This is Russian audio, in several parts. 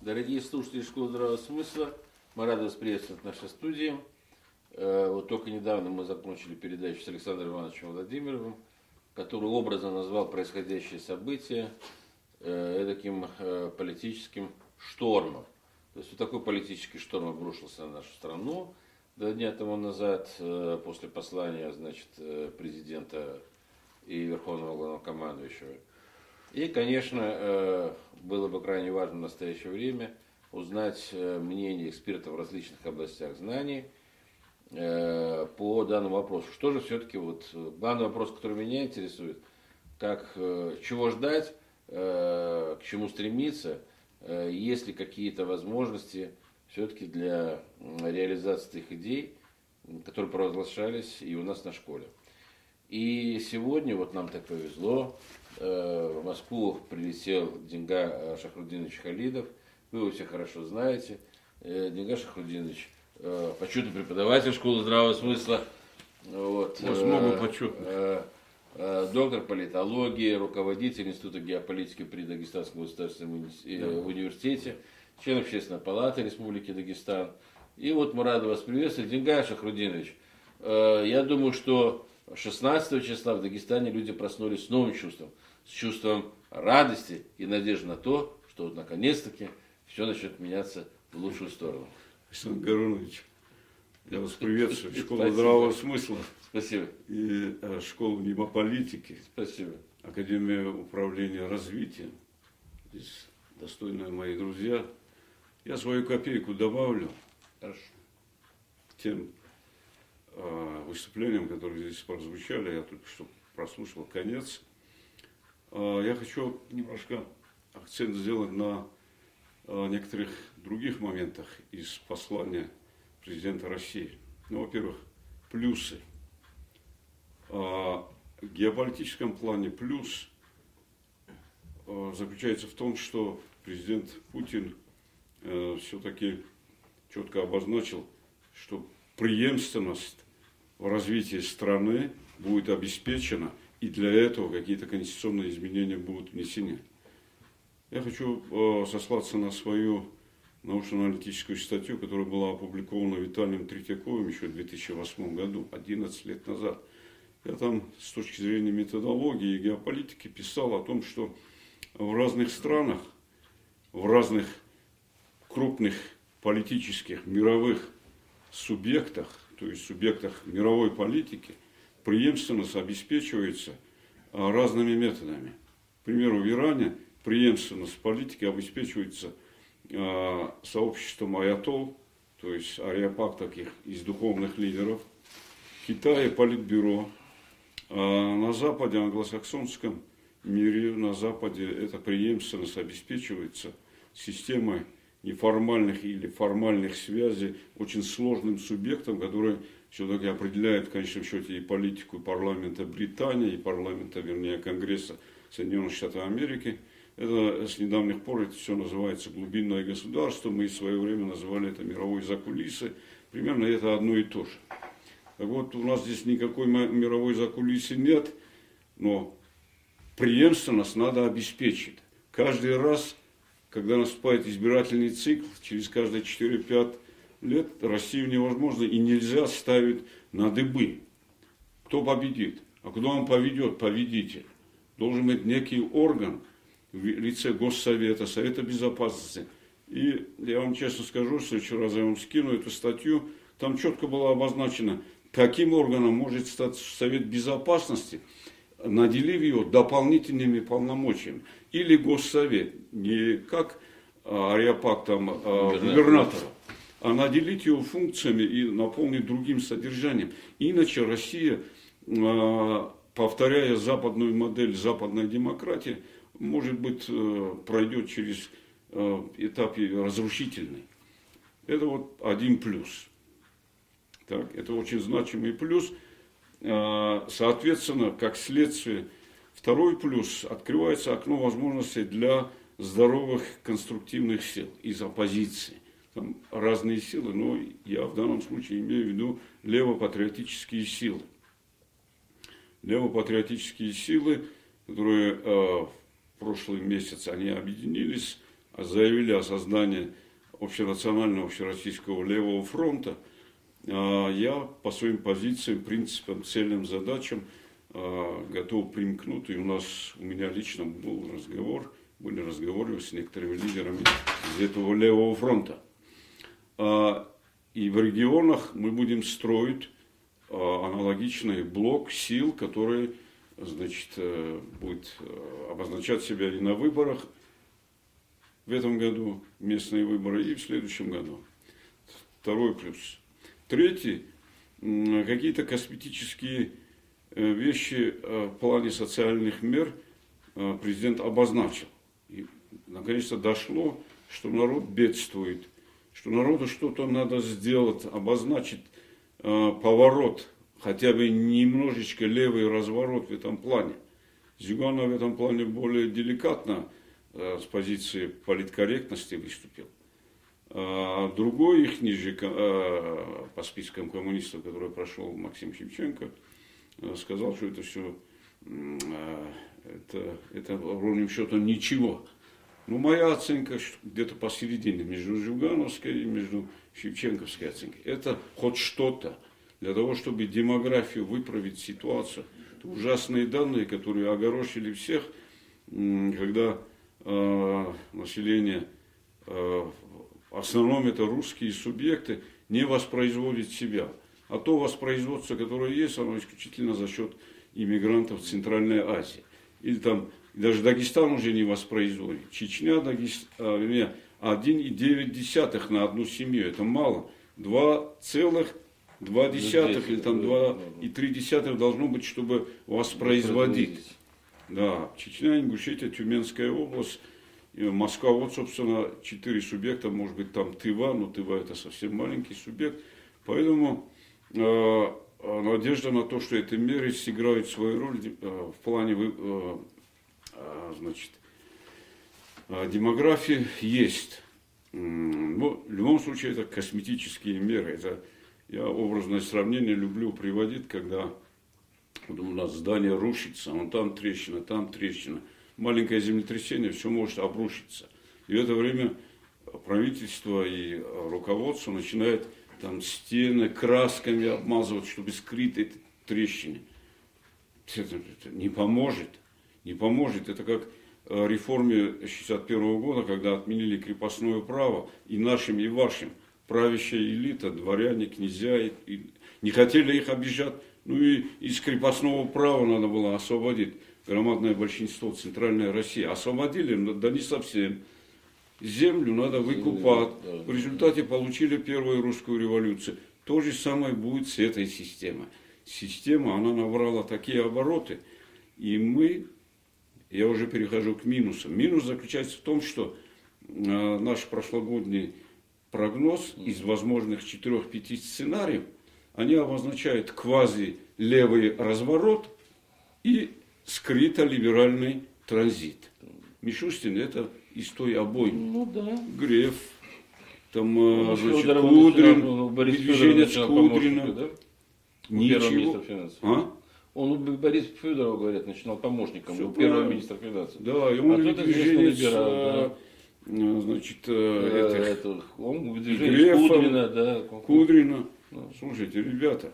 Дорогие слушатели Школы Здравого Смысла, мы рады вас приветствовать в нашей студии. Э, вот только недавно мы закончили передачу с Александром Ивановичем Владимировым, который образно назвал происходящее событие э, таким э, политическим штормом. То есть вот такой политический шторм обрушился на нашу страну два дня тому назад, после послания значит, президента и Верховного Главнокомандующего. И, конечно, было бы крайне важно в настоящее время узнать мнение экспертов в различных областях знаний – Э, по данному вопросу. Что же все-таки вот главный вопрос, который меня интересует, как, э, чего ждать, э, к чему стремиться, есть ли какие-то возможности все-таки для реализации этих идей, которые провозглашались и у нас на школе. И сегодня, вот нам так повезло, в Москву прилетел Денга Шахрудинович Халидов, вы его все хорошо знаете. Денга Шахрудинович – Э, почетный преподаватель школы здравого смысла. Вот, много э, почетных. Э, доктор политологии, руководитель Института геополитики при Дагестанском государственном да. университете, член Общественной палаты Республики Дагестан. И вот мы рады вас приветствовать. Денгай Шахрудинович, я думаю, что 16 числа в Дагестане люди проснулись с новым чувством, с чувством радости и надежды на то, что вот наконец-таки все начнет меняться в лучшую сторону. Александр Гарунович, я вас приветствую. Школа Спасибо. здравого смысла. Спасибо. И э, школа мнемотики. Спасибо. Академия управления развитием. Здесь достойные мои друзья. Я свою копейку добавлю. Хорошо. Тем э, выступлениям, которые здесь прозвучали, я только что прослушал конец. Э, я хочу немножко акцент сделать на э, некоторых других моментах из послания президента России. Ну, во-первых, плюсы. А, в геополитическом плане плюс а, заключается в том, что президент Путин а, все-таки четко обозначил, что преемственность в развитии страны будет обеспечена, и для этого какие-то конституционные изменения будут внесены. Я хочу сослаться на свою научно-аналитическую статью, которая была опубликована Виталием Третьяковым еще в 2008 году, 11 лет назад. Я там с точки зрения методологии и геополитики писал о том, что в разных странах, в разных крупных политических мировых субъектах, то есть субъектах мировой политики, преемственность обеспечивается а, разными методами. К примеру, в Иране преемственность политики обеспечивается – Э, сообществом аятол, то есть ариапак таких из духовных лидеров, Китае политбюро, а на Западе, англосаксонском мире, на Западе эта преемственность обеспечивается системой неформальных или формальных связей очень сложным субъектом, который все-таки определяет в конечном счете и политику парламента Британии, и парламента, вернее, Конгресса Соединенных Штатов Америки – это с недавних пор это все называется глубинное государство. Мы в свое время называли это мировой закулисы. Примерно это одно и то же. Так вот, у нас здесь никакой мировой закулисы нет, но преемственность надо обеспечить. Каждый раз, когда наступает избирательный цикл, через каждые 4-5 лет Россию невозможно и нельзя ставить на дыбы. Кто победит? А куда он поведет? Победитель. Должен быть некий орган, в лице Госсовета, Совета Безопасности. И я вам честно скажу, что следующий раз я вам скину эту статью, там четко было обозначено, каким органом может стать Совет Безопасности, наделив его дополнительными полномочиями. Или Госсовет, не как а, Ариапак там а, губернатора, а наделить его функциями и наполнить другим содержанием. Иначе Россия, а, повторяя западную модель западной демократии, может быть, э, пройдет через э, этап разрушительный. Это вот один плюс. Так, это очень значимый плюс. Э, соответственно, как следствие, второй плюс, открывается окно возможностей для здоровых конструктивных сил из оппозиции. Там разные силы, но я в данном случае имею в виду левопатриотические силы. Левопатриотические силы, которые прошлый месяц они объединились, заявили о создании общенационального, общероссийского левого фронта, а, я по своим позициям, принципам, целям, задачам а, готов примкнуть. И у нас, у меня лично был разговор, были разговоры с некоторыми лидерами из этого левого фронта. А, и в регионах мы будем строить аналогичный блок сил, который значит, э, будет э, обозначать себя и на выборах в этом году, местные выборы, и в следующем году. Второй плюс. Третий, какие-то косметические э, вещи в плане социальных мер президент обозначил. И наконец-то дошло, что народ бедствует, что народу что-то надо сделать, обозначить поворот хотя бы немножечко левый разворот в этом плане. Зюганов в этом плане более деликатно э, с позиции политкорректности выступил. А другой их ниже э, по спискам коммунистов, который прошел Максим Шевченко, э, сказал, что это все это, это ровным счетом ничего. Но моя оценка где-то посередине, между Жугановской и между Шевченковской оценкой. Это хоть что-то для того, чтобы демографию выправить ситуацию. Это ужасные данные, которые огорошили всех, когда э, население, э, в основном это русские субъекты, не воспроизводит себя. А то воспроизводство, которое есть, оно исключительно за счет иммигрантов Центральной Азии. Или там даже Дагестан уже не воспроизводит. Чечня, Дагестан, а, вернее, 1,9 на одну семью. Это мало. 2,5 два десятых или там два и три десятых должно быть, чтобы воспроизводить. Да, Чечня, Ингушетия, Тюменская область, Москва, вот, собственно, четыре субъекта, может быть, там Тыва, но Тыва это совсем маленький субъект. Поэтому э, надежда на то, что эти меры сыграют свою роль э, в плане э, значит, э, демографии есть. Но в любом случае это косметические меры. Это я образное сравнение люблю приводить, когда вот у нас здание рушится, вон там трещина, там трещина. Маленькое землетрясение, все может обрушиться. И в это время правительство и руководство начинает там стены красками обмазывать, чтобы скрыть эти трещины. Это, это не поможет. Не поможет. Это как реформе 61 года, когда отменили крепостное право и нашим, и вашим – правящая элита, дворяне, князья, и, и не хотели их обижать. Ну и из крепостного права надо было освободить громадное большинство Центральной России. Освободили, да не совсем. Землю надо выкупать. В результате получили первую русскую революцию. То же самое будет с этой системой. Система, она набрала такие обороты, и мы, я уже перехожу к минусам. Минус заключается в том, что э, наш прошлогодний прогноз из возможных 4-5 сценариев, они обозначают квази-левый разворот и скрыто-либеральный транзит. Мишустин это из той обоймы. Ну да. Греф, там, э, ну, значит, Кудрин, ну, движенец Кудрина. Да? Ничего. А? Он у Бориса Федорова, говорят, начинал помощником Все у первого министра финансов. Да, ему а движенец, либерал, да ну, значит, э, этих, это, он Грефа, Кудрина, да. Кудрина. Да. Слушайте, ребята,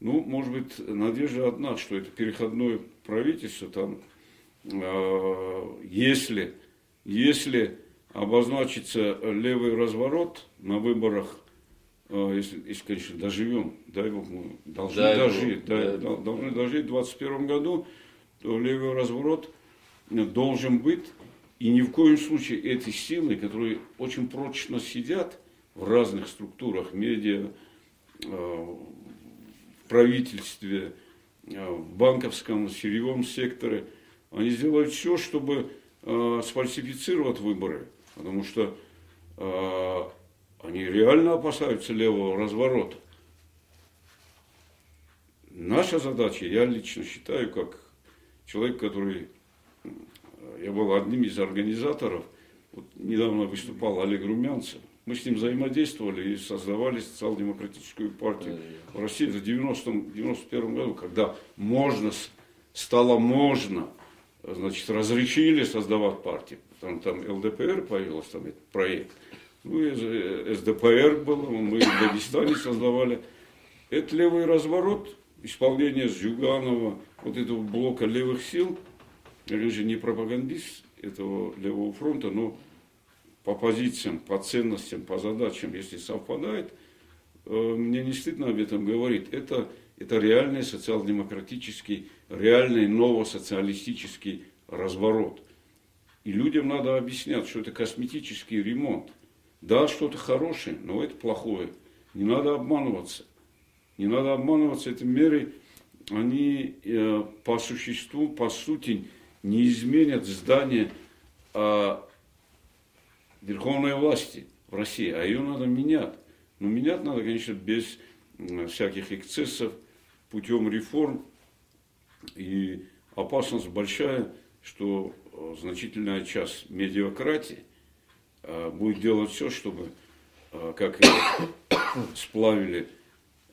ну, может быть, надежда одна, что это переходное правительство, там, э, если, если обозначится левый разворот на выборах, э, если, если, конечно, доживем, дай Бог, мы должны дай дожить, дай, дай, должны дожить в 2021 году, то левый разворот должен быть. И ни в коем случае эти силы, которые очень прочно сидят в разных структурах, медиа, э, в правительстве, э, в банковском, сырьевом секторе, они сделают все, чтобы э, сфальсифицировать выборы, потому что они реально опасаются левого разворота. Наша задача, я лично считаю, как человек, который я был одним из организаторов. Вот недавно выступал Олег Румянцев. Мы с ним взаимодействовали и создавали социал-демократическую партию в России в 90-91 году, когда можно, стало можно, значит, разрешили создавать партии. там, там ЛДПР появилась, там этот проект. Ну, СДПР было, мы в Дагестане создавали. Это левый разворот, исполнение Зюганова, вот этого блока левых сил. Я же не пропагандист этого левого фронта, но по позициям, по ценностям, по задачам, если совпадает, э, мне не стыдно об этом говорить. Это, это реальный социал-демократический, реальный новосоциалистический разворот. И людям надо объяснять, что это косметический ремонт. Да, что-то хорошее, но это плохое. Не надо обманываться. Не надо обманываться. Эти меры, они э, по существу, по сути, не изменят здание э, верховной власти в России, а ее надо менять. Но менять надо, конечно, без э, всяких эксцессов, путем реформ. И опасность большая, что э, значительная часть медиакратии будет делать все, чтобы, э, как и сплавили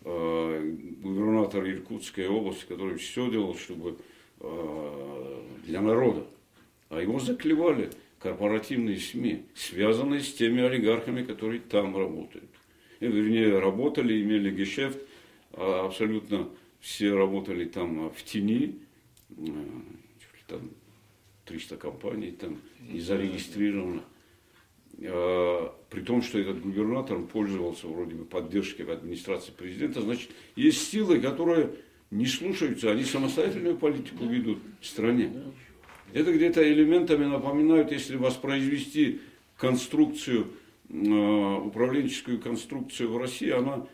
губернатор Иркутской области, который все делал, чтобы для народа. А его заклевали корпоративные СМИ, связанные с теми олигархами, которые там работают. И, вернее, работали, имели гешефт, а абсолютно все работали там в тени, там 300 компаний там не зарегистрировано. А, при том, что этот губернатор пользовался вроде бы поддержкой администрации президента, значит, есть силы, которые не слушаются, они самостоятельную политику ведут в стране. Это где-то элементами напоминают, если воспроизвести конструкцию, а, управленческую конструкцию в России, она,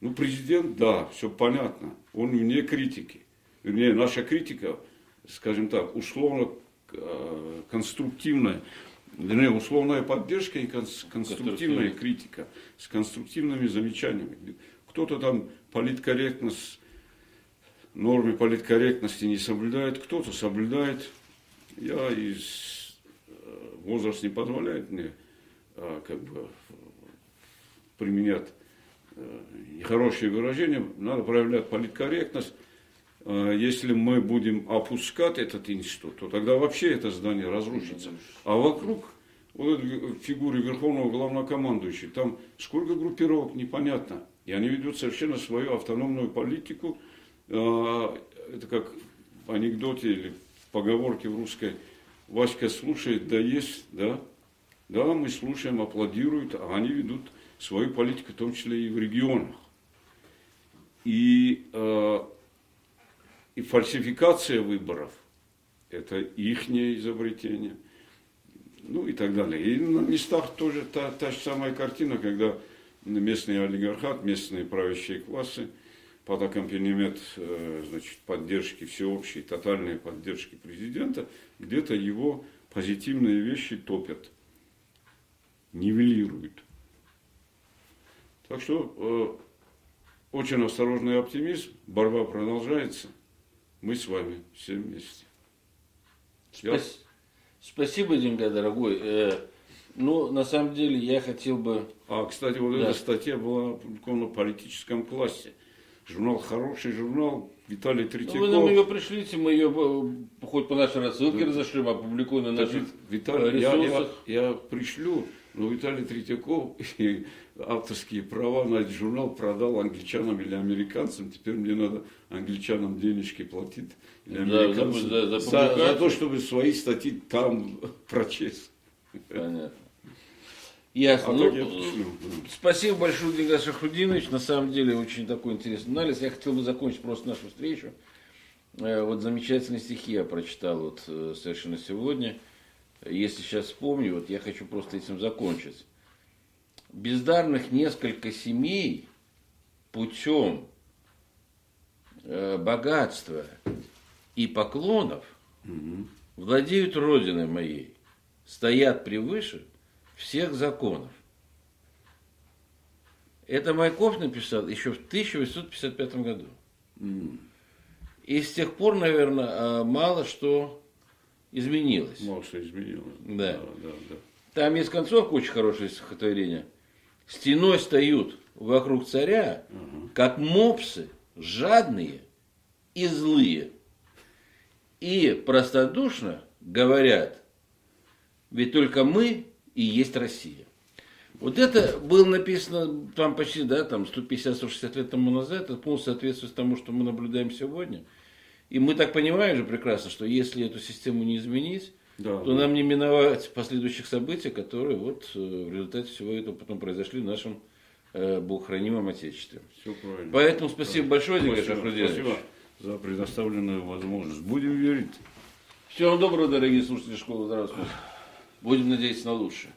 ну, президент, да, все понятно, он вне критики. Вернее, наша критика, скажем так, условно Э, конструктивная, вернее, условная поддержка и конструктивная критика с конструктивными замечаниями. Кто-то там политкорректность, нормы политкорректности не соблюдает, кто-то соблюдает. Я из э, возраст не позволяет мне а, как бы применять нехорошие выражения, надо проявлять политкорректность. А, если мы будем опускать этот институт, то тогда вообще это здание разрушится. А вокруг вот этой фигуры Верховного Главнокомандующего, там сколько группировок, непонятно. И они ведут совершенно свою автономную политику. А, это как в анекдоте или в поговорке в русской. Васька слушает, да есть, да? Да, мы слушаем, аплодируют, а они ведут свою политику, в том числе и в регионах. И э, и фальсификация выборов – это их изобретение. Ну и так далее. И на местах тоже та, та же самая картина, когда местный олигархат, местные правящие классы под аккомпанемент э, значит, поддержки всеобщей, тотальной поддержки президента, где-то его позитивные вещи топят, нивелируют. Так что э, очень осторожный оптимизм, борьба продолжается – мы с вами все вместе. Я... Спасибо, Деньга, дорогой. Э, ну, на самом деле, я хотел бы... А, кстати, вот да. эта статья была опубликована в политическом классе. Журнал хороший журнал, Виталий Третьяков. Ну, вы нам ее пришлите, мы ее э, хоть по нашей рассылке да. разошлем, опубликуем на наших Виталий, я, я, я пришлю, но Виталий Третьяков и авторские права на этот журнал продал англичанам или американцам. Теперь мне надо англичанам денежки платить или американцам да, за, за, за, за то, чтобы свои статьи там прочесть. Понятно. Ясно. А ну, я спасибо большое, Денис Шахрудинович. На самом деле очень такой интересный анализ. Я хотел бы закончить просто нашу встречу. Э, вот замечательные стихи я прочитал вот э, совершенно сегодня. Если сейчас вспомню, вот я хочу просто этим закончить бездарных несколько семей путем э, богатства и поклонов угу. владеют родиной моей, стоят превыше всех законов. Это Майков написал еще в 1855 году. Mm. И с тех пор, наверное, а, мало что изменилось. Мало что изменилось. Да. Да, да, да. Там есть концовка очень хорошее стихотворение стеной стоят вокруг царя, как мопсы, жадные и злые. И простодушно говорят, Ведь только мы и есть Россия. Вот это было написано там почти, да, там 150-160 лет тому назад, это полностью соответствует тому, что мы наблюдаем сегодня. И мы так понимаем же прекрасно, что если эту систему не изменить, да, то да. нам не миновать последующих событий, которые вот э, в результате всего этого потом произошли в нашем э, богохранимом Отечестве. Все правильно. Поэтому спасибо да. большое, Игорь Спасибо за предоставленную возможность. Будем верить. Всего доброго, дорогие слушатели школы здравствуйте. Будем надеяться на лучшее.